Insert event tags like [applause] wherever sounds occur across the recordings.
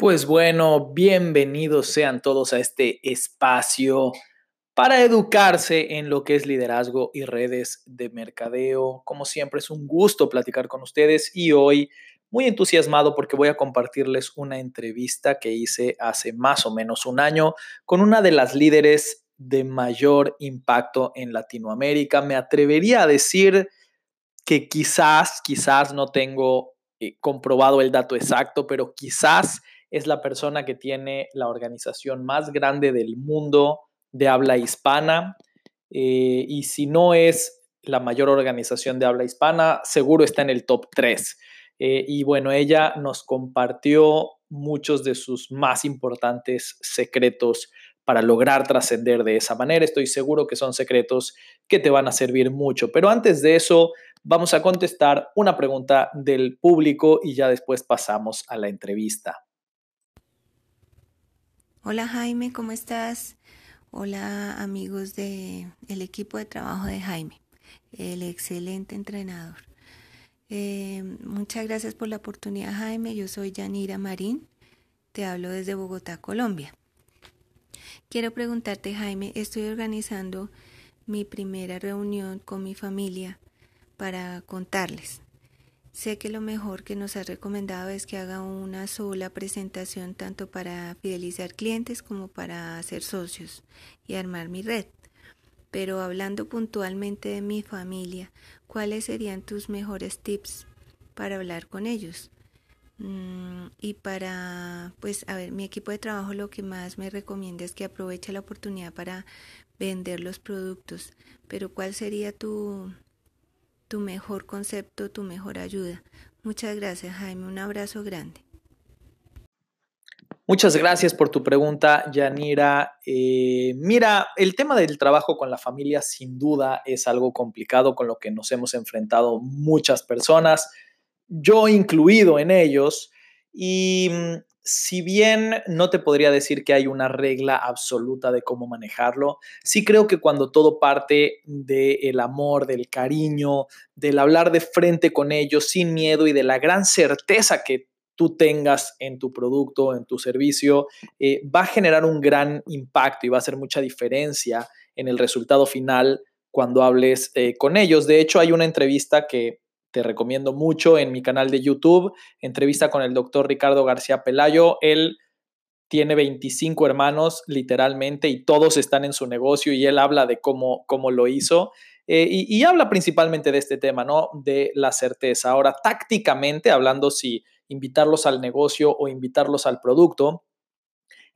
Pues bueno, bienvenidos sean todos a este espacio para educarse en lo que es liderazgo y redes de mercadeo. Como siempre es un gusto platicar con ustedes y hoy muy entusiasmado porque voy a compartirles una entrevista que hice hace más o menos un año con una de las líderes de mayor impacto en Latinoamérica. Me atrevería a decir que quizás, quizás no tengo eh, comprobado el dato exacto, pero quizás es la persona que tiene la organización más grande del mundo de habla hispana. Eh, y si no es la mayor organización de habla hispana, seguro está en el top 3. Eh, y bueno, ella nos compartió muchos de sus más importantes secretos para lograr trascender de esa manera. Estoy seguro que son secretos que te van a servir mucho. Pero antes de eso, vamos a contestar una pregunta del público y ya después pasamos a la entrevista. Hola Jaime, ¿cómo estás? Hola amigos del el equipo de trabajo de Jaime, el excelente entrenador. Eh, muchas gracias por la oportunidad Jaime, yo soy Yanira Marín, te hablo desde Bogotá, Colombia. Quiero preguntarte Jaime, estoy organizando mi primera reunión con mi familia para contarles Sé que lo mejor que nos ha recomendado es que haga una sola presentación tanto para fidelizar clientes como para hacer socios y armar mi red. Pero hablando puntualmente de mi familia, ¿cuáles serían tus mejores tips para hablar con ellos? Mm, y para, pues, a ver, mi equipo de trabajo lo que más me recomienda es que aproveche la oportunidad para vender los productos. Pero ¿cuál sería tu, tu mejor concepto, tu mejor ayuda. Muchas gracias, Jaime. Un abrazo grande. Muchas gracias por tu pregunta, Yanira. Eh, mira, el tema del trabajo con la familia sin duda es algo complicado con lo que nos hemos enfrentado muchas personas, yo incluido en ellos. Y mm, si bien no te podría decir que hay una regla absoluta de cómo manejarlo, sí creo que cuando todo parte del amor, del cariño, del hablar de frente con ellos sin miedo y de la gran certeza que tú tengas en tu producto, en tu servicio, eh, va a generar un gran impacto y va a hacer mucha diferencia en el resultado final cuando hables eh, con ellos. De hecho, hay una entrevista que te recomiendo mucho en mi canal de YouTube, entrevista con el doctor Ricardo García Pelayo. Él tiene 25 hermanos literalmente y todos están en su negocio y él habla de cómo, cómo lo hizo. Eh, y, y, habla principalmente de este tema, ¿no? De la certeza. Ahora, tácticamente, hablando si invitarlos al negocio o invitarlos al producto,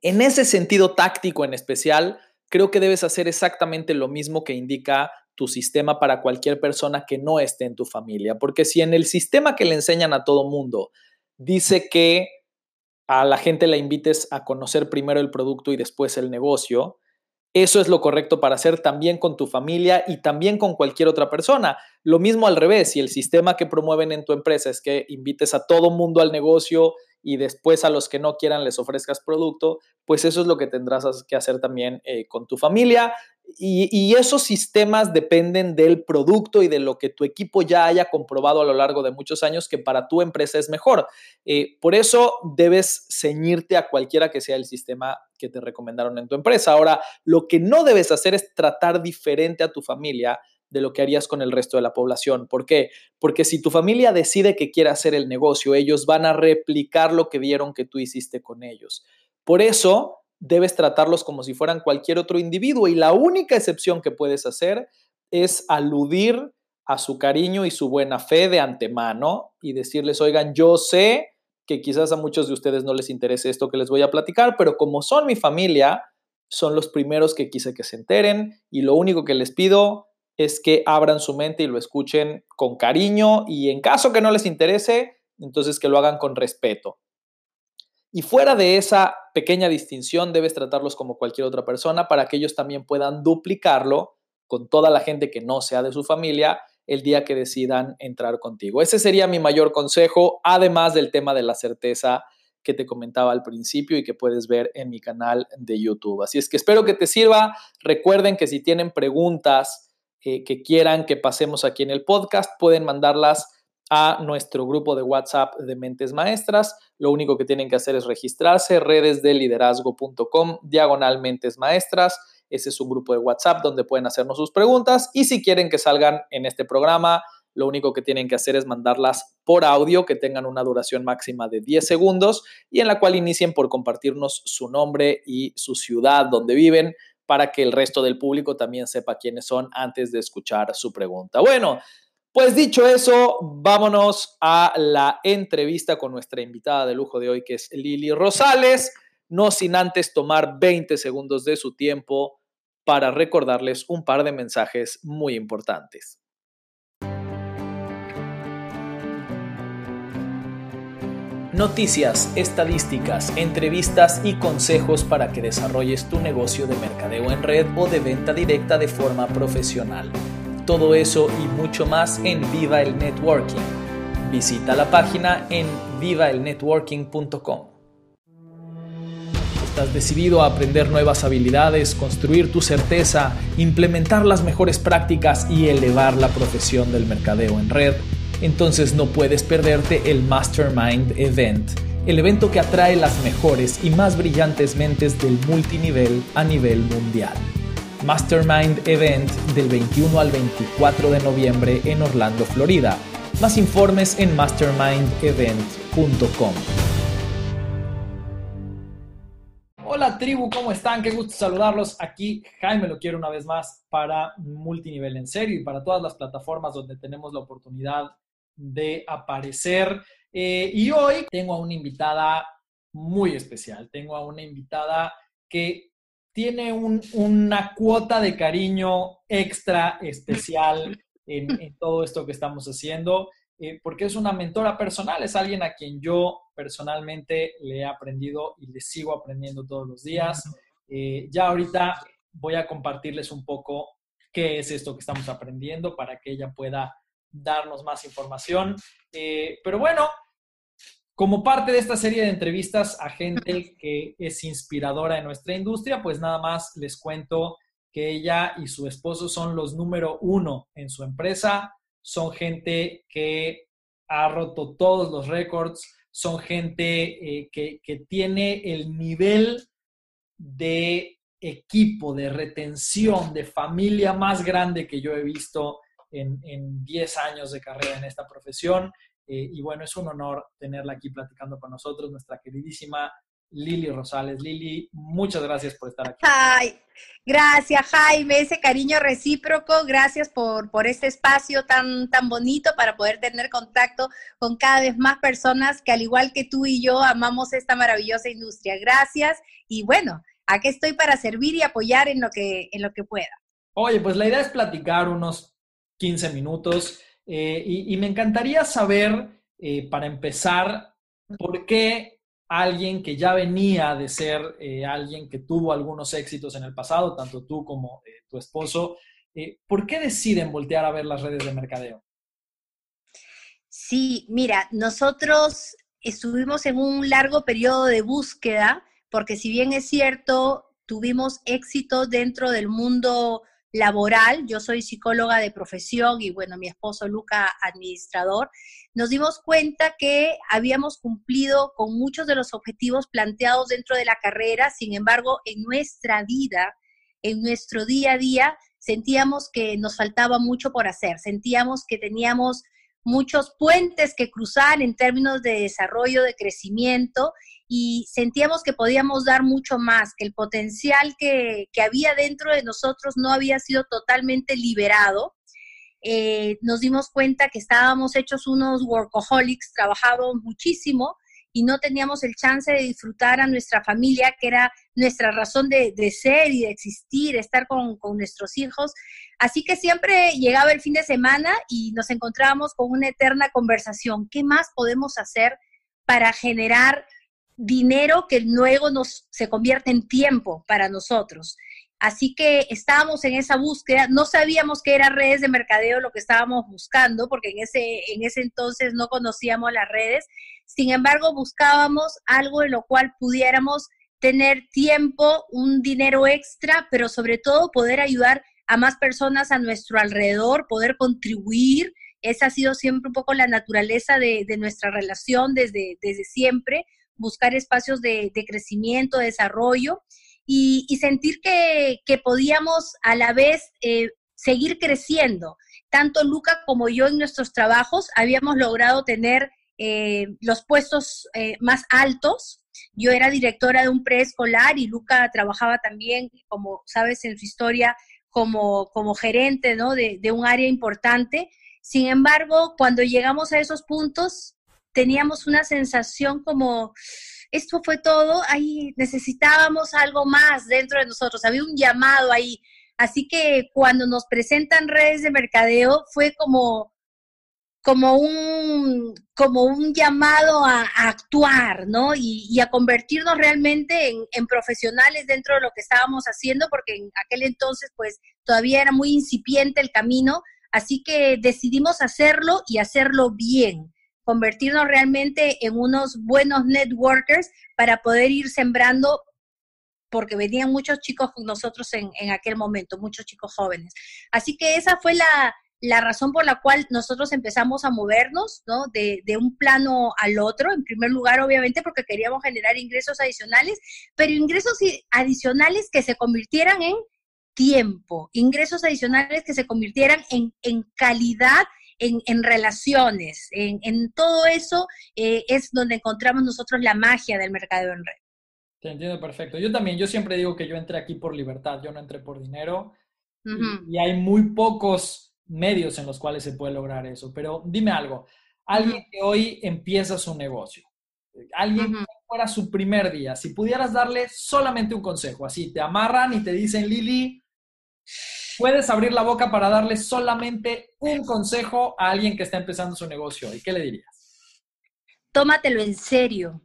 en ese sentido táctico en especial, creo que debes hacer exactamente lo mismo que indica tu sistema para cualquier persona que no esté en tu familia. Porque si en el sistema que le enseñan a todo mundo dice que a la gente la invites a conocer primero el producto y después el negocio, eso es lo correcto para hacer también con tu familia y también con cualquier otra persona. Lo mismo al revés, si el sistema que promueven en tu empresa es que invites a todo mundo al negocio y después a los que no quieran les ofrezcas producto, pues eso es lo que tendrás que hacer también eh, con tu familia. Y, esos sistemas dependen del producto y de lo que tu equipo ya haya comprobado a lo largo de muchos años que para tu empresa es mejor. Eh, por eso debes ceñirte a cualquiera que sea el sistema que te recomendaron en tu empresa. Ahora, lo que no debes hacer es tratar diferente a tu familia de lo que harías con el resto de la población. ¿Por qué? Porque si tu familia decide que quiere hacer el negocio, ellos van a replicar lo que vieron que tú hiciste con ellos. Por eso, debes tratarlos como si fueran cualquier otro individuo y la única excepción que puedes hacer es aludir a su cariño y su buena fe de antemano y decirles, oigan, yo sé que quizás a muchos de ustedes no les interese esto que les voy a platicar, pero como son mi familia, son los primeros que quise que se enteren y lo único que les pido es que abran su mente y lo escuchen con cariño y en caso que no les interese, entonces que lo hagan con respeto. Y fuera de esa pequeña distinción, debes tratarlos como cualquier otra persona para que ellos también puedan duplicarlo con toda la gente que no sea de su familia el día que decidan entrar contigo. Ese sería mi mayor consejo, además del tema de la certeza que te comentaba al principio y que puedes ver en mi canal de YouTube. Así es que espero que te sirva. Recuerden que si tienen preguntas eh, que quieran que pasemos aquí en el podcast, pueden mandarlas a nuestro grupo de WhatsApp de Mentes Maestras. Lo único que tienen que hacer es registrarse, redesdeliderazgo.com, diagonal Mentes Maestras. Ese es un grupo de WhatsApp donde pueden hacernos sus preguntas y si quieren que salgan en este programa, lo único que tienen que hacer es mandarlas por audio que tengan una duración máxima de 10 segundos y en la cual inicien por compartirnos su nombre y su ciudad donde viven para que el resto del público también sepa quiénes son antes de escuchar su pregunta. Bueno, pues dicho eso, vámonos a la entrevista con nuestra invitada de lujo de hoy, que es Lili Rosales, no sin antes tomar 20 segundos de su tiempo para recordarles un par de mensajes muy importantes. Noticias, estadísticas, entrevistas y consejos para que desarrolles tu negocio de mercadeo en red o de venta directa de forma profesional. Todo eso y mucho más en Viva el Networking. Visita la página en vivaelnetworking.com. ¿Estás decidido a aprender nuevas habilidades, construir tu certeza, implementar las mejores prácticas y elevar la profesión del mercadeo en red? Entonces no puedes perderte el Mastermind Event, el evento que atrae las mejores y más brillantes mentes del multinivel a nivel mundial. Mastermind Event del 21 al 24 de noviembre en Orlando, Florida. Más informes en mastermindevent.com. Hola tribu, ¿cómo están? Qué gusto saludarlos. Aquí Jaime lo quiero una vez más para Multinivel en serio y para todas las plataformas donde tenemos la oportunidad de aparecer. Eh, y hoy tengo a una invitada muy especial. Tengo a una invitada que tiene una cuota de cariño extra especial [laughs] en, todo esto que estamos haciendo. Eh, porque es una mentora personal, es alguien a quien yo personalmente le he aprendido y le sigo aprendiendo todos los días. Eh, ya ahorita voy a compartirles un poco qué es esto que estamos aprendiendo para que ella pueda darnos más información. Eh, pero bueno, como parte de esta serie de entrevistas a gente [laughs] que es inspiradora en nuestra industria, pues nada más les cuento que ella y su esposo son los número uno en su empresa, son gente que ha roto todos los récords, son gente eh, que, tiene el nivel de equipo, de retención, de familia más grande que yo he visto en, en 10 años de carrera en esta profesión. Eh, y bueno, es un honor tenerla aquí platicando con nosotros, nuestra queridísima Lili Rosales. Lili, muchas gracias por estar aquí. Ay, gracias Jaime, ese cariño recíproco, gracias por, por este espacio tan, tan bonito para poder tener contacto con cada vez más personas que al igual que tú y yo amamos esta maravillosa industria. Gracias y bueno, aquí estoy para servir y apoyar en lo que, en lo que pueda. Oye, pues la idea es platicar unos 15 minutos eh, y, me encantaría saber, eh, para empezar, por qué alguien que ya venía de ser eh, alguien que tuvo algunos éxitos en el pasado, tanto tú como tu esposo, ¿por qué deciden voltear a ver las redes de mercadeo? Sí, mira, nosotros estuvimos en un largo periodo de búsqueda, porque si bien es cierto, tuvimos éxito dentro del mundo laboral, yo soy psicóloga de profesión y bueno, mi esposo Luca, administrador, nos dimos cuenta que habíamos cumplido con muchos de los objetivos planteados dentro de la carrera, sin embargo, en nuestra vida, en nuestro día a día, sentíamos que nos faltaba mucho por hacer, sentíamos que teníamos muchos puentes que cruzar en términos de desarrollo, de crecimiento, y sentíamos que podíamos dar mucho más, que el potencial que, había dentro de nosotros no había sido totalmente liberado. Eh, nos dimos cuenta que estábamos hechos unos workaholics, trabajábamos muchísimo y no teníamos el chance de disfrutar a nuestra familia, que era nuestra razón de, ser y de existir, estar con, con, nuestros hijos. Así que siempre llegaba el fin de semana y nos encontrábamos con una eterna conversación. ¿Qué más podemos hacer para generar dinero que luego nos se convierte en tiempo para nosotros? Así que estábamos en esa búsqueda, no sabíamos qué era redes de mercadeo lo que estábamos buscando, porque en ese, en ese entonces no conocíamos las redes. Sin embargo, buscábamos algo en lo cual pudiéramos tener tiempo, un dinero extra, pero sobre todo poder ayudar a más personas a nuestro alrededor, poder contribuir. Esa ha sido siempre un poco la naturaleza de, nuestra relación desde, desde siempre, buscar espacios de, de crecimiento, desarrollo y, sentir que, podíamos a la vez eh, seguir creciendo. Tanto Luca como yo en nuestros trabajos habíamos logrado tener eh, los puestos eh, más altos. Yo era directora de un preescolar y Luca trabajaba también, como sabes en su historia, como, como gerente ¿no? de un área importante. Sin embargo, cuando llegamos a esos puntos, teníamos una sensación como, esto fue todo, ahí necesitábamos algo más dentro de nosotros, había un llamado ahí. Así que cuando nos presentan redes de mercadeo fue como, como, un, como un llamado a, actuar, ¿no? Y, a convertirnos realmente en, en, profesionales dentro de lo que estábamos haciendo, porque en aquel entonces pues todavía era muy incipiente el camino, así que decidimos hacerlo y hacerlo bien convertirnos realmente en unos buenos networkers para poder ir sembrando, porque venían muchos chicos con nosotros en, aquel momento, muchos chicos jóvenes. Así que esa fue la, razón por la cual nosotros empezamos a movernos, ¿no? De, de, un plano al otro, en primer lugar, obviamente, porque queríamos generar ingresos adicionales, pero ingresos adicionales que se convirtieran en tiempo, ingresos adicionales que se convirtieran en, en calidad en, relaciones, en, todo eso eh, es donde encontramos nosotros la magia del mercado en red. Te entiendo perfecto. Yo también, yo siempre digo que yo entré aquí por libertad, yo no entré por dinero y, hay muy pocos medios en los cuales se puede lograr eso. Pero dime algo, alguien que hoy empieza su negocio, alguien que fuera su primer día, si pudieras darle solamente un consejo, así te amarran y te dicen, Lili, puedes abrir la boca para darle solamente un consejo a alguien que está empezando su negocio. ¿Y qué le dirías? Tómatelo en serio.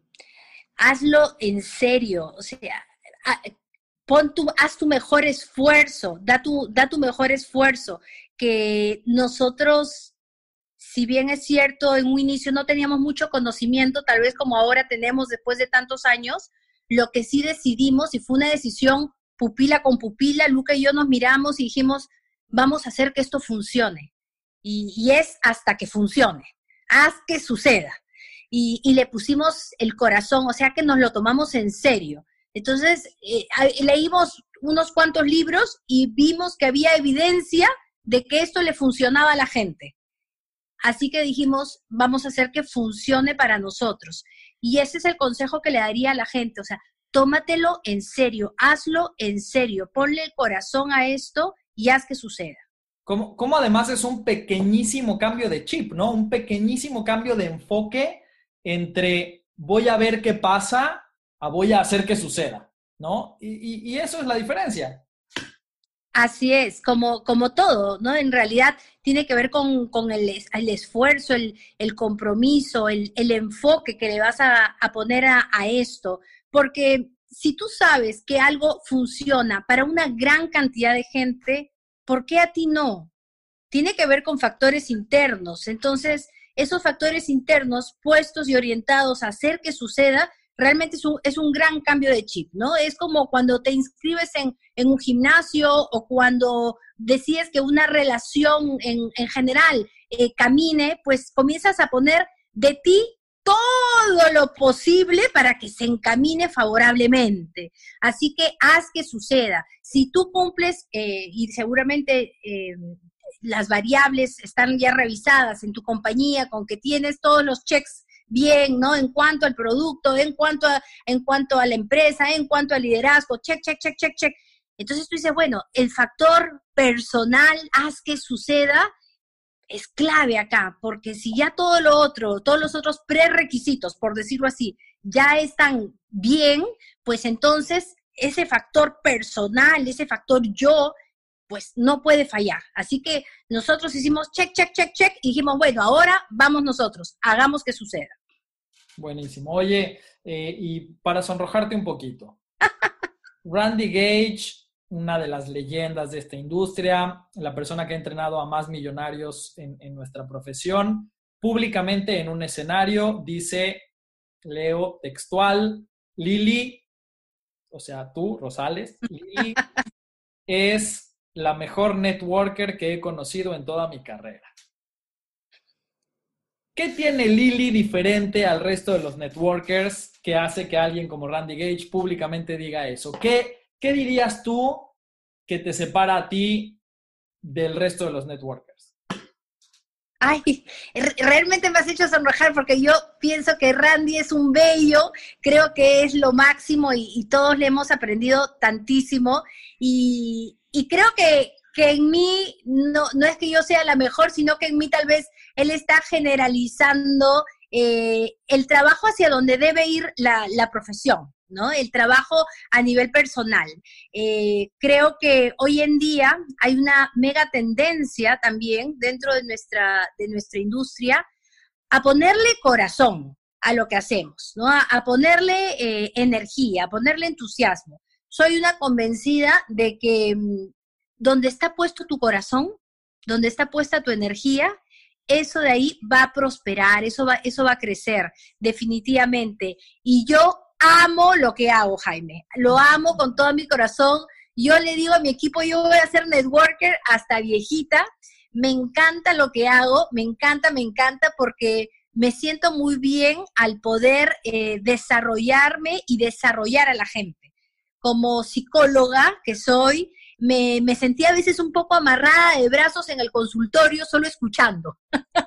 Hazlo en serio. O sea, pon tu, haz tu mejor esfuerzo. Da tu, da tu mejor esfuerzo. Que nosotros, si bien es cierto, en un inicio no teníamos mucho conocimiento, tal vez como ahora tenemos después de tantos años, lo que sí decidimos, y fue una decisión pupila con pupila, Luca y yo nos miramos y dijimos, vamos a hacer que esto funcione. Y, es hasta que funcione, haz que suceda. Y, le pusimos el corazón, o sea que nos lo tomamos en serio. Entonces, eh, leímos unos cuantos libros y vimos que había evidencia de que esto le funcionaba a la gente. Así que dijimos, vamos a hacer que funcione para nosotros. Y ese es el consejo que le daría a la gente. O sea, tómatelo en serio, hazlo en serio, ponle el corazón a esto y haz que suceda. Como, como además es un pequeñísimo cambio de chip, ¿no? Un pequeñísimo cambio de enfoque entre voy a ver qué pasa a voy a hacer que suceda, ¿no? Y, eso es la diferencia. Así es, como, como todo, ¿no? En realidad tiene que ver con, el, esfuerzo, el, compromiso, el, enfoque que le vas a, poner a, a, esto. Porque si tú sabes que algo funciona para una gran cantidad de gente, ¿por qué a ti no? Tiene que ver con factores internos. Entonces, esos factores internos puestos y orientados a hacer que suceda, realmente es un, es un gran cambio de chip, ¿no? Es como cuando te inscribes en, un gimnasio o cuando decides que una relación en, general eh, camine, pues comienzas a poner de ti todo lo posible para que se encamine favorablemente. Así que haz que suceda. Si tú cumples, eh, y seguramente eh, las variables están ya revisadas en tu compañía, con que tienes todos los checks bien, ¿no? En cuanto al producto, en cuanto a, en cuanto a la empresa, en cuanto al liderazgo, check, check, check, check, check. Entonces tú dices, bueno, el factor personal, haz que suceda es clave acá, porque si ya todo lo otro, todos los otros prerequisitos, por decirlo así, ya están bien, pues entonces ese factor personal, ese factor yo, pues no puede fallar. Así que nosotros hicimos check, check, check, check y dijimos, bueno, ahora vamos nosotros, hagamos que suceda. Buenísimo. Oye, eh, y para sonrojarte un poquito, [laughs] Randy Gage, una de las leyendas de esta industria, la persona que ha entrenado a más millonarios en, en nuestra profesión, públicamente en un escenario dice, leo textual, Lili, o sea, tú, Rosales, [laughs] Lili es la mejor networker que he conocido en toda mi carrera. ¿Qué tiene Lili diferente al resto de los networkers que hace que alguien como Randy Gage públicamente diga eso? ¿Qué, qué dirías tú que te separa a ti del resto de los networkers? Ay, realmente me has hecho sonrojar porque yo pienso que Randy es un bello, creo que es lo máximo y, todos le hemos aprendido tantísimo y, y creo que, que en mí no, no es que yo sea la mejor, sino que en mí tal vez él está generalizando eh, el trabajo hacia donde debe ir la, profesión, ¿no? El trabajo a nivel personal. Eh, creo que hoy en día hay una mega tendencia también dentro de nuestra, de nuestra industria a ponerle corazón a lo que hacemos, ¿no? A, ponerle eh, energía, a ponerle entusiasmo. Soy una convencida de que mm, donde está puesto tu corazón, donde está puesta tu energía, eso de ahí va a prosperar, eso va, eso va a crecer, definitivamente. Y yo amo lo que hago, Jaime. Lo amo con todo mi corazón. Yo le digo a mi equipo, yo voy a ser networker hasta viejita. Me encanta lo que hago, me encanta, me encanta porque me siento muy bien al poder eh, desarrollarme y desarrollar a la gente. Como psicóloga que soy, me, me sentía a veces un poco amarrada de brazos en el consultorio solo escuchando. [laughs]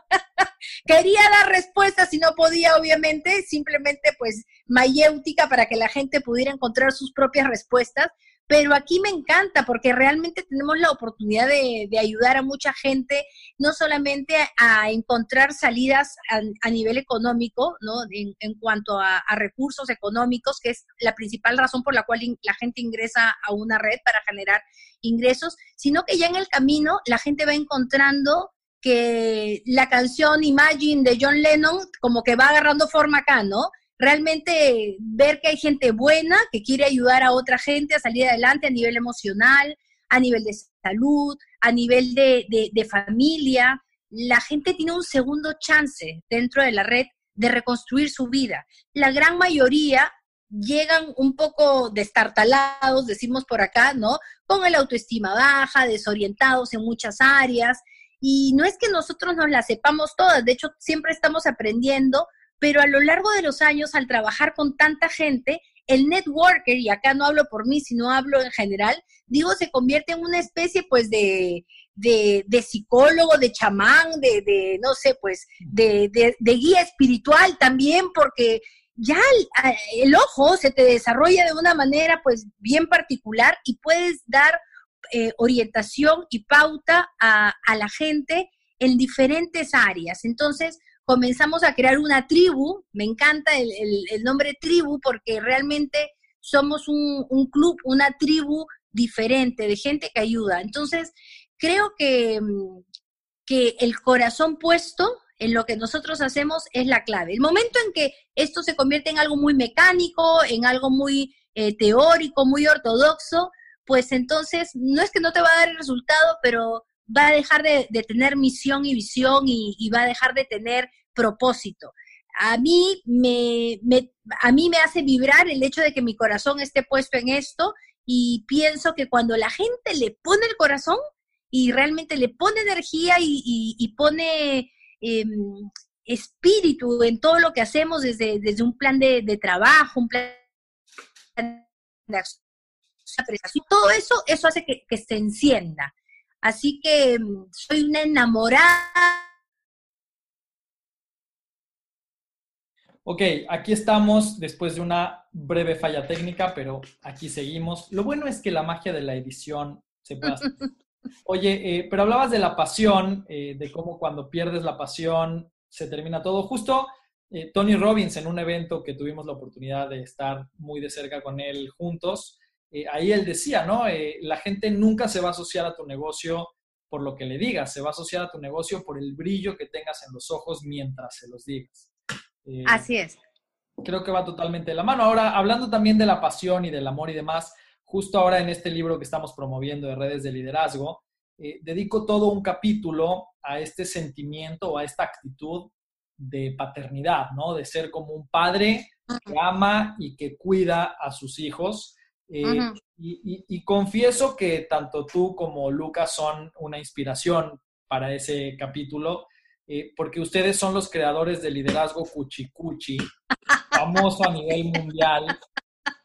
Quería dar respuestas y no podía, obviamente, simplemente pues mayéutica para que la gente pudiera encontrar sus propias respuestas, pero aquí me encanta porque realmente tenemos la oportunidad de, ayudar a mucha gente, no solamente a, encontrar salidas a, nivel económico, ¿no? En, cuanto a, recursos económicos, que es la principal razón por la cual la gente ingresa a una red para generar ingresos, sino que ya en el camino la gente va encontrando que la canción Imagine de John Lennon como que va agarrando forma acá, ¿no? realmente ver que hay gente buena que quiere ayudar a otra gente a salir adelante a nivel emocional, a nivel de salud, a nivel de, familia. La gente tiene un segundo chance dentro de la red de reconstruir su vida. La gran mayoría llegan un poco destartalados, decimos por acá, ¿no? Con el autoestima baja, desorientados en muchas áreas. Y no es que nosotros nos las sepamos todas, de hecho siempre estamos aprendiendo, pero a lo largo de los años, al trabajar con tanta gente, el networker, y acá no hablo por mí, sino hablo en general, digo, se convierte en una especie pues de, de, psicólogo, de chamán, de, de no sé, pues de, de, guía espiritual también, porque ya el, ojo se te desarrolla de una manera pues bien particular y puedes dar eh, orientación y pauta a, la gente en diferentes áreas. Entonces, comenzamos a crear una tribu, me encanta el, nombre tribu porque realmente somos un, club, una tribu diferente de gente que ayuda. Entonces, creo que, mm, que el corazón puesto en lo que nosotros hacemos es la clave. El momento en que esto se convierte en algo muy mecánico, en algo muy eh, teórico, muy ortodoxo, pues entonces no es que no te va a dar el resultado, pero va a dejar de, tener misión y visión y, va a dejar de tener propósito. A mí me, a mí me hace vibrar el hecho de que mi corazón esté puesto en esto y pienso que cuando la gente le pone el corazón y realmente le pone energía y, pone em, espíritu en todo lo que hacemos desde, desde un plan de, trabajo, un plan de acción, todo eso, eso hace que, que se encienda. Así que em, soy una enamorada Ok, aquí estamos después de una breve falla técnica, pero aquí seguimos. Lo bueno es que la magia de la edición se puede hacer [laughs] Oye, eh, pero hablabas de la pasión, eh, de cómo cuando pierdes la pasión se termina todo. Justo eh, Tony Robbins en un evento que tuvimos la oportunidad de estar muy de cerca con él juntos, ahí él decía, ¿no? la gente nunca se va a asociar a tu negocio por lo que le digas, se va a asociar a tu negocio por el brillo que tengas en los ojos mientras se los digas. Así es. Creo que va totalmente de la mano. Ahora, hablando también de la pasión y del amor y demás, justo ahora en este libro que estamos promoviendo de redes de liderazgo, eh, dedico todo un capítulo a este sentimiento o a esta actitud de paternidad, ¿no? De ser como un padre que ama y que cuida a sus hijos. Eh, y, confieso que tanto tú como Lucas son una inspiración para ese capítulo, eh, porque ustedes son los creadores del liderazgo Cuchicuchi, [laughs] famoso a nivel mundial,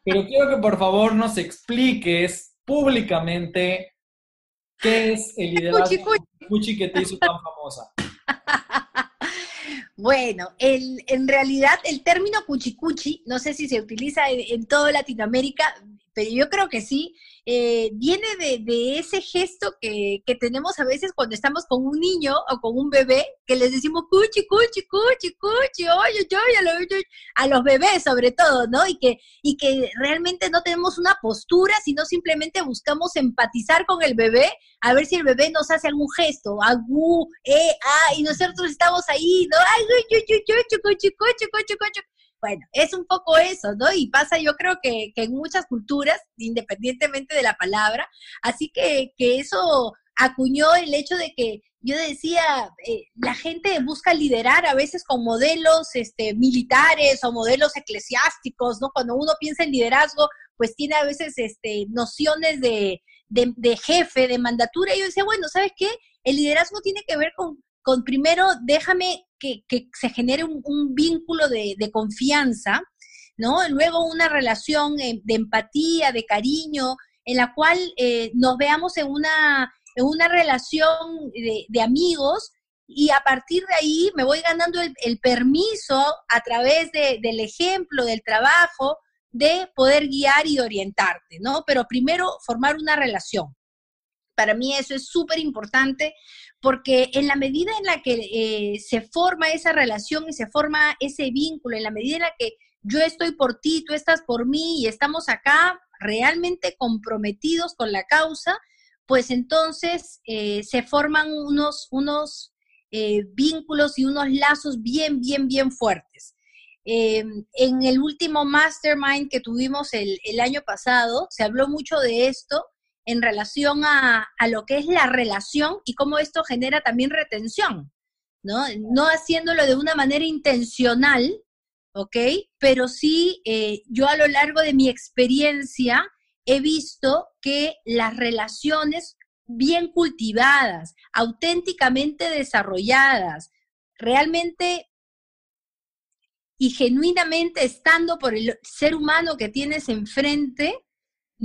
pero quiero que por favor nos expliques públicamente qué es el liderazgo cuchi que te hizo tan famosa. [laughs] Bueno, el, en realidad el término cuchicuchi, no sé si se utiliza en, en toda Latinoamérica, pero yo creo que sí, eh, viene de, ese gesto que, tenemos a veces cuando estamos con un niño o con un bebé, que les decimos cuchi, cuchi, cuchi, cuchi, oye, oye, a los bebés sobre todo, ¿no? Y que, y que realmente no tenemos una postura, sino simplemente buscamos empatizar con el bebé, a ver si el bebé nos hace algún gesto, agu, eh, ah, y nosotros estamos ahí, ¿no? Ay, cuchi, cuchi, cuchi, cuchi, cuchi. Bueno, es un poco eso, ¿no? Y pasa yo creo que, en muchas culturas, independientemente de la palabra, así que, eso acuñó el hecho de que yo decía, eh, la gente busca liderar a veces con modelos este, militares o modelos eclesiásticos, ¿no? Cuando uno piensa en liderazgo, pues tiene a veces este, nociones de, de jefe, de mandatura. Y yo decía, bueno, ¿sabes qué? El liderazgo tiene que ver con, con primero, déjame que, se genere un, vínculo de, confianza, ¿no? Luego una relación eh, de empatía, de cariño, en la cual eh, nos veamos en una, en una relación de, amigos y a partir de ahí me voy ganando el, permiso a través del ejemplo, del trabajo, de poder guiar y orientarte, ¿no? Pero primero formar una relación. Para mí eso es súper importante porque en la medida en la que eh, se forma esa relación y se forma ese vínculo, en la medida en la que yo estoy por ti, tú estás por mí y estamos acá realmente comprometidos con la causa, pues entonces eh, se forman unos, unos eh, vínculos y unos lazos bien, bien, bien fuertes. en el último mastermind que tuvimos el, el año pasado, se habló mucho de esto en relación a, lo que es la relación y cómo esto genera también retención, ¿no? No haciéndolo de una manera intencional, ¿ok? Pero sí, eh, yo a lo largo de mi experiencia he visto que las relaciones bien cultivadas, auténticamente desarrolladas, realmente y genuinamente estando por el ser humano que tienes enfrente,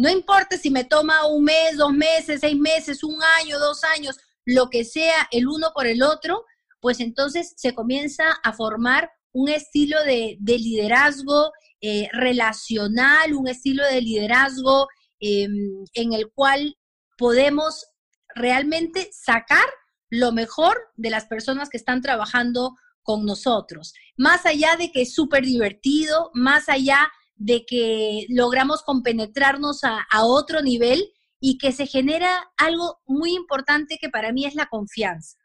no importa si me toma un mes, dos meses, seis meses, un año, dos años, lo que sea el uno por el otro, pues entonces se comienza a formar un estilo de, liderazgo eh, relacional, un estilo de liderazgo em, en el cual podemos realmente sacar lo mejor de las personas que están trabajando con nosotros. Más allá de que es súper divertido, más allá de que logramos compenetrarnos a, otro nivel y que se genera algo muy importante que para mí es la confianza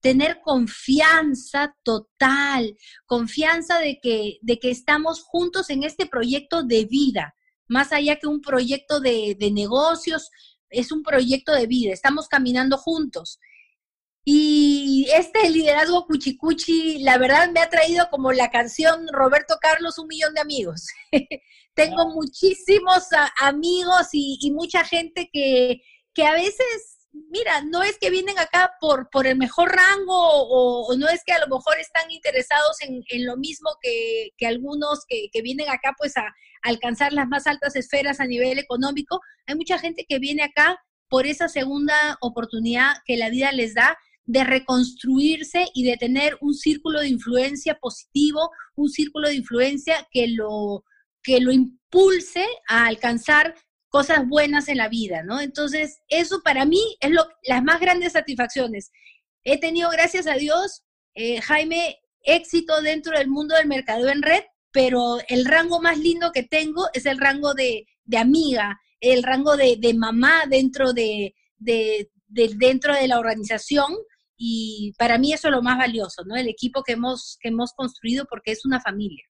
tener confianza total, confianza de que, de que estamos juntos en este proyecto de vida, más allá que un proyecto de, de, negocios, es un proyecto de vida, estamos caminando juntos. Y este liderazgo cuchicuchi, la verdad me ha traído como la canción Roberto Carlos, un millón de amigos. [laughs] Tengo muchísimos amigos y, mucha gente que, que a veces mira, no es que vienen acá por, por el mejor rango o, no es que a lo mejor están interesados en, lo mismo que, algunos que, que, vienen acá pues a, alcanzar las más altas esferas a nivel económico. Hay mucha gente que viene acá por esa segunda oportunidad que la vida les da de reconstruirse y de tener un círculo de influencia positivo, un círculo de influencia que lo, que lo impulse a alcanzar cosas buenas en la vida, ¿no? Entonces, eso para mí es lo, las más grandes satisfacciones. He tenido, gracias a Dios, eh, Jaime, éxito dentro del mundo del mercado en red, pero el rango más lindo que tengo es el rango de, amiga, el rango de, mamá dentro de, dentro de la organización y para mí eso es lo más valioso, ¿no? El equipo que hemos, que hemos construido porque es una familia.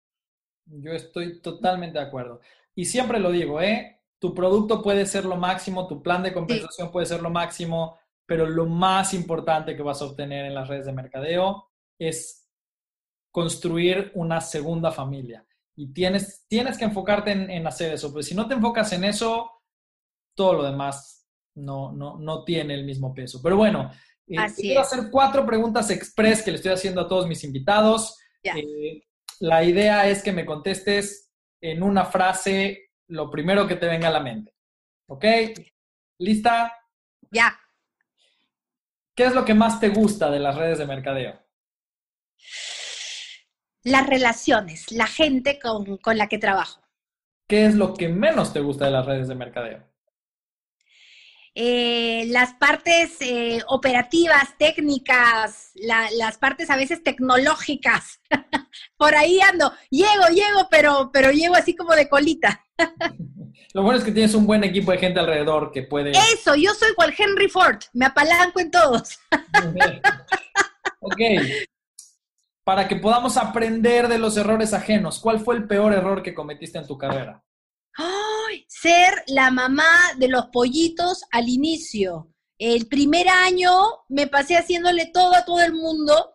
Yo estoy totalmente de acuerdo. Y siempre lo digo, ¿eh? Tu producto puede ser lo máximo, tu plan de compensación puede ser lo máximo, pero lo más importante que vas a obtener en las redes de mercadeo es construir una segunda familia. Y tienes, tienes que enfocarte en, hacer eso, pues si no te enfocas en eso, todo lo demás no, no, no tiene el mismo peso. Pero bueno, eh, quiero hacer cuatro preguntas express que le estoy haciendo a todos mis invitados. Eh, la idea es que me contestes en una frase lo primero que te venga a la mente. ¿Ok? ¿Lista? Ya. ¿Qué es lo que más te gusta de las redes de mercadeo? Las relaciones, la gente con, la que trabajo. ¿Qué es lo que menos te gusta de las redes de mercadeo? Eh, las partes eh, operativas, técnicas, las partes a veces tecnológicas. [laughs] Por ahí ando, llego, llego, pero, pero llego así como de colita. [laughs] Lo bueno es que tienes un buen equipo de gente alrededor que puede... Eso, yo soy cual Henry Ford, me apalanco en todos. [laughs] ok. Para que podamos aprender de los errores ajenos, ¿cuál fue el peor error que cometiste en tu carrera? Ser la mamá de los pollitos al inicio. El primer año me pasé haciéndole todo a todo el mundo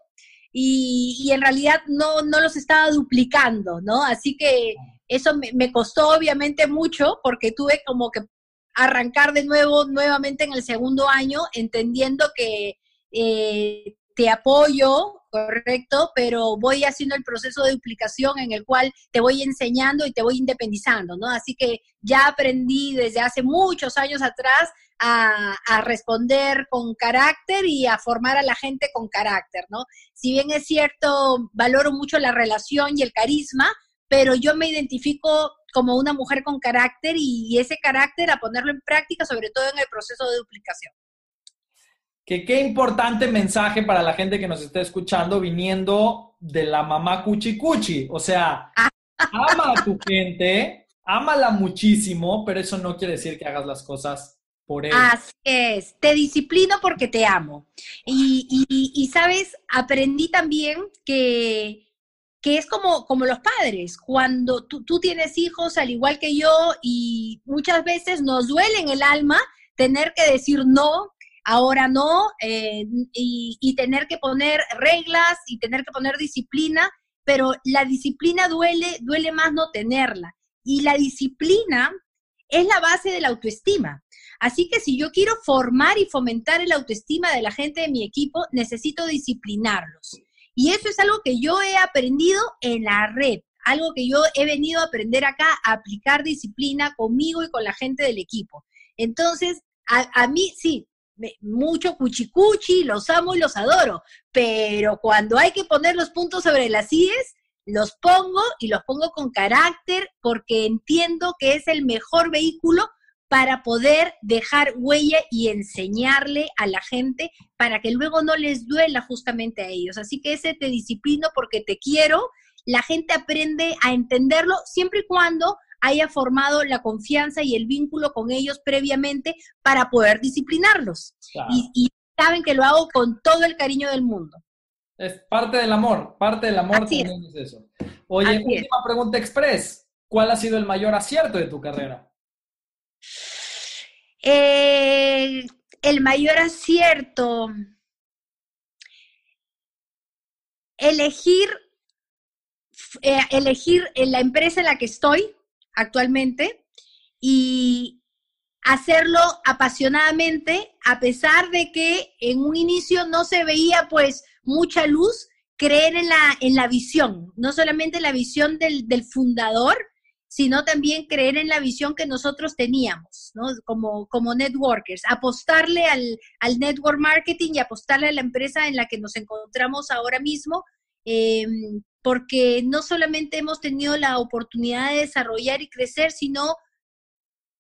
y, en realidad no, no los estaba duplicando, ¿no? Así que eso me, costó obviamente mucho porque tuve como que arrancar de nuevo, nuevamente en el segundo año, entendiendo que eh, te apoyo, correcto, pero voy haciendo el proceso de duplicación en el cual te voy enseñando y te voy independizando, ¿no? Así que ya aprendí desde hace muchos años atrás a, responder con carácter y a formar a la gente con carácter, ¿no? Si bien es cierto, valoro mucho la relación y el carisma, pero yo me identifico como una mujer con carácter y ese carácter a ponerlo en práctica, sobre todo en el proceso de duplicación. Que qué importante mensaje para la gente que nos está escuchando viniendo de la mamá cuchi cuchi. O sea, ama a tu gente, ámala muchísimo, pero eso no quiere decir que hagas las cosas por él. Así es, te disciplino porque te amo. Y, y sabes, aprendí también que que es como, como los padres, cuando tú, tú, tienes hijos al igual que yo y muchas veces nos duele en el alma tener que decir no, ahora no, eh, y, tener que poner reglas y tener que poner disciplina, pero la disciplina duele, duele más no tenerla. Y la disciplina es la base de la autoestima. Así que si yo quiero formar y fomentar el autoestima de la gente de mi equipo, necesito disciplinarlos. Y eso es algo que yo he aprendido en la red, algo que yo he venido a aprender acá, a aplicar disciplina conmigo y con la gente del equipo. Entonces, a, mí sí, mucho cuchicuchi, los amo y los adoro, pero cuando hay que poner los puntos sobre las IES, los pongo y los pongo con carácter porque entiendo que es el mejor vehículo para poder dejar huella y enseñarle a la gente para que luego no les duela justamente a ellos. Así que ese te disciplino porque te quiero, la gente aprende a entenderlo siempre y cuando haya formado la confianza y el vínculo con ellos previamente para poder disciplinarlos. Y, saben que lo hago con todo el cariño del mundo. Es parte del amor, parte del amor también es. eso. Oye, última pregunta express. ¿Cuál ha sido el mayor acierto de tu carrera? Eh, el mayor acierto, elegir, eh, elegir la empresa en la que estoy actualmente y hacerlo apasionadamente, a pesar de que en un inicio no se veía pues mucha luz, creer en la, en la visión, no solamente la visión del, del fundador, sino también creer en la visión que nosotros teníamos, ¿no? Como, como networkers, apostarle al, al network marketing y apostarle a la empresa en la que nos encontramos ahora mismo, em, porque no solamente hemos tenido la oportunidad de desarrollar y crecer, sino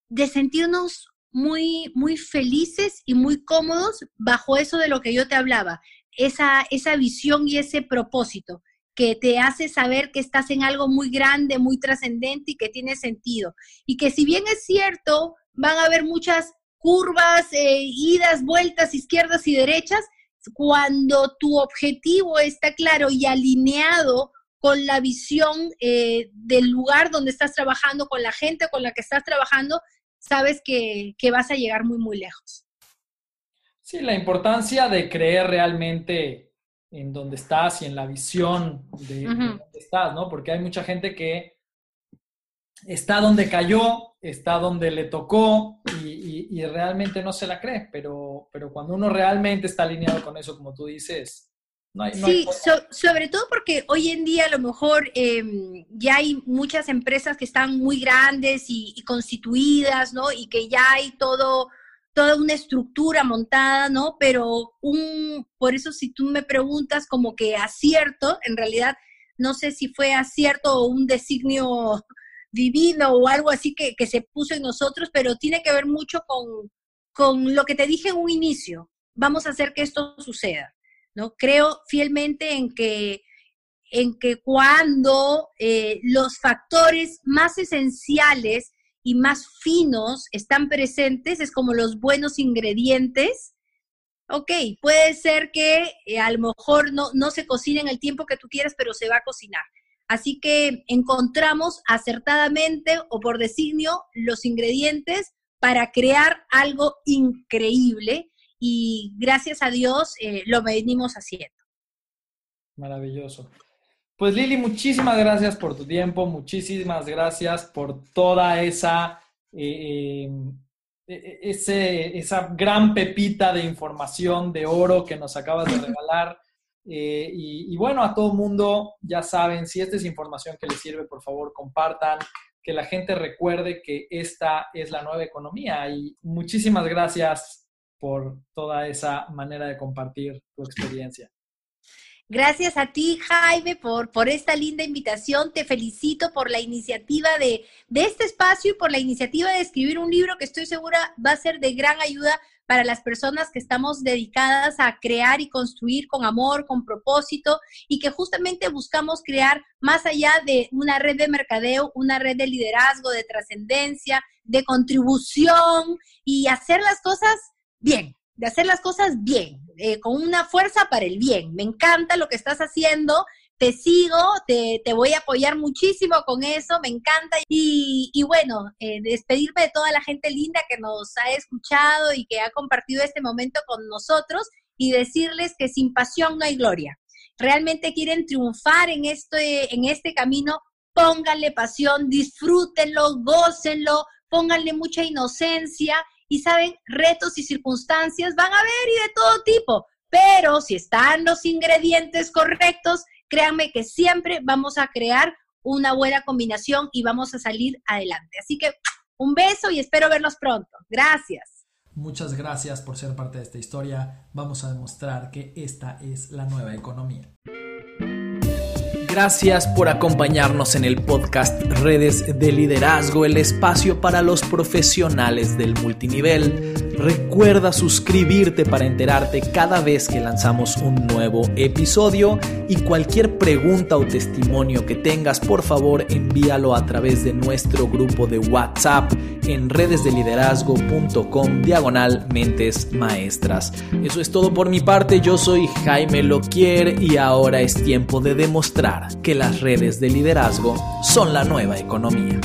de sentirnos muy, muy felices y muy cómodos bajo eso de lo que yo te hablaba, esa, esa visión y ese propósito que te hace saber que estás en algo muy grande, muy trascendente y que tiene sentido. Y que si bien es cierto, van a haber muchas curvas, eh, idas, vueltas, izquierdas y derechas, cuando tu objetivo está claro y alineado con la visión eh, del lugar donde estás trabajando, con la gente con la que estás trabajando, sabes que, vas a llegar muy, muy lejos. Sí, la importancia de creer realmente en donde estás y en la visión de, donde estás, ¿no? Porque hay mucha gente que está donde cayó, está donde le tocó y, realmente no se la cree, pero, pero cuando uno realmente está alineado con eso, como tú dices, no hay... sí, sobre todo porque hoy en día a lo mejor em, ya hay muchas empresas que están muy grandes y, constituidas, ¿no? Y que ya hay todo toda una estructura montada, ¿no? Pero un, por eso si tú me preguntas como que acierto, en realidad no sé si fue acierto o un designio divino o algo así que, que se puso en nosotros, pero tiene que ver mucho con, con lo que te dije en un inicio. Vamos a hacer que esto suceda, ¿no? Creo fielmente en que en que cuando eh, los factores más esenciales y más finos están presentes, es como los buenos ingredientes. Ok, puede ser que eh, a lo mejor no, no se cocine en el tiempo que tú quieras, pero se va a cocinar. Así que encontramos acertadamente o por designio los ingredientes para crear algo increíble y gracias a Dios eh, lo venimos haciendo. Maravilloso. Pues Lili, muchísimas gracias por tu tiempo, muchísimas gracias por toda esa, eh, eh, ese, esa gran pepita de información de oro que nos acabas de [laughs] regalar. Eh, y, bueno, a todo mundo, ya saben, si esta es información que les sirve, por favor, compartan, que la gente recuerde que esta es la nueva economía. Y muchísimas gracias por toda esa manera de compartir tu experiencia. Gracias a ti, Jaime, por, por esta linda invitación. Te felicito por la iniciativa de, de este espacio y por la iniciativa de escribir un libro que estoy segura va a ser de gran ayuda para las personas que estamos dedicadas a crear y construir con amor, con propósito y que justamente buscamos crear más allá de una red de mercadeo, una red de liderazgo, de trascendencia, de contribución y hacer las cosas bien, de hacer las cosas bien, eh, con una fuerza para el bien. Me encanta lo que estás haciendo te sigo, te, voy a apoyar muchísimo con eso, me encanta. Y, bueno, eh, despedirme de toda la gente linda que nos ha escuchado y que ha compartido este momento con nosotros y decirles que sin pasión no hay gloria. Realmente quieren triunfar en este, en este camino, pónganle pasión, disfrútenlo, gócenlo, pónganle mucha inocencia y saben, retos y circunstancias van a haber y de todo tipo, pero si están los ingredientes correctos, créanme que siempre vamos a crear una buena combinación y vamos a salir adelante. Así que un beso y espero verlos pronto. Gracias. Muchas gracias por ser parte de esta historia. Vamos a demostrar que esta es la nueva economía. Gracias por acompañarnos en el podcast Redes de Liderazgo, el espacio para los profesionales del multinivel. Recuerda suscribirte para enterarte cada vez que lanzamos un nuevo episodio y cualquier pregunta o testimonio que tengas, por favor envíalo a través de nuestro grupo de WhatsApp en redesdeliderazgo.com diagonal mentes maestras. Eso es todo por mi parte, yo soy Jaime Loquier y ahora es tiempo de demostrar que las redes de liderazgo son la nueva economía.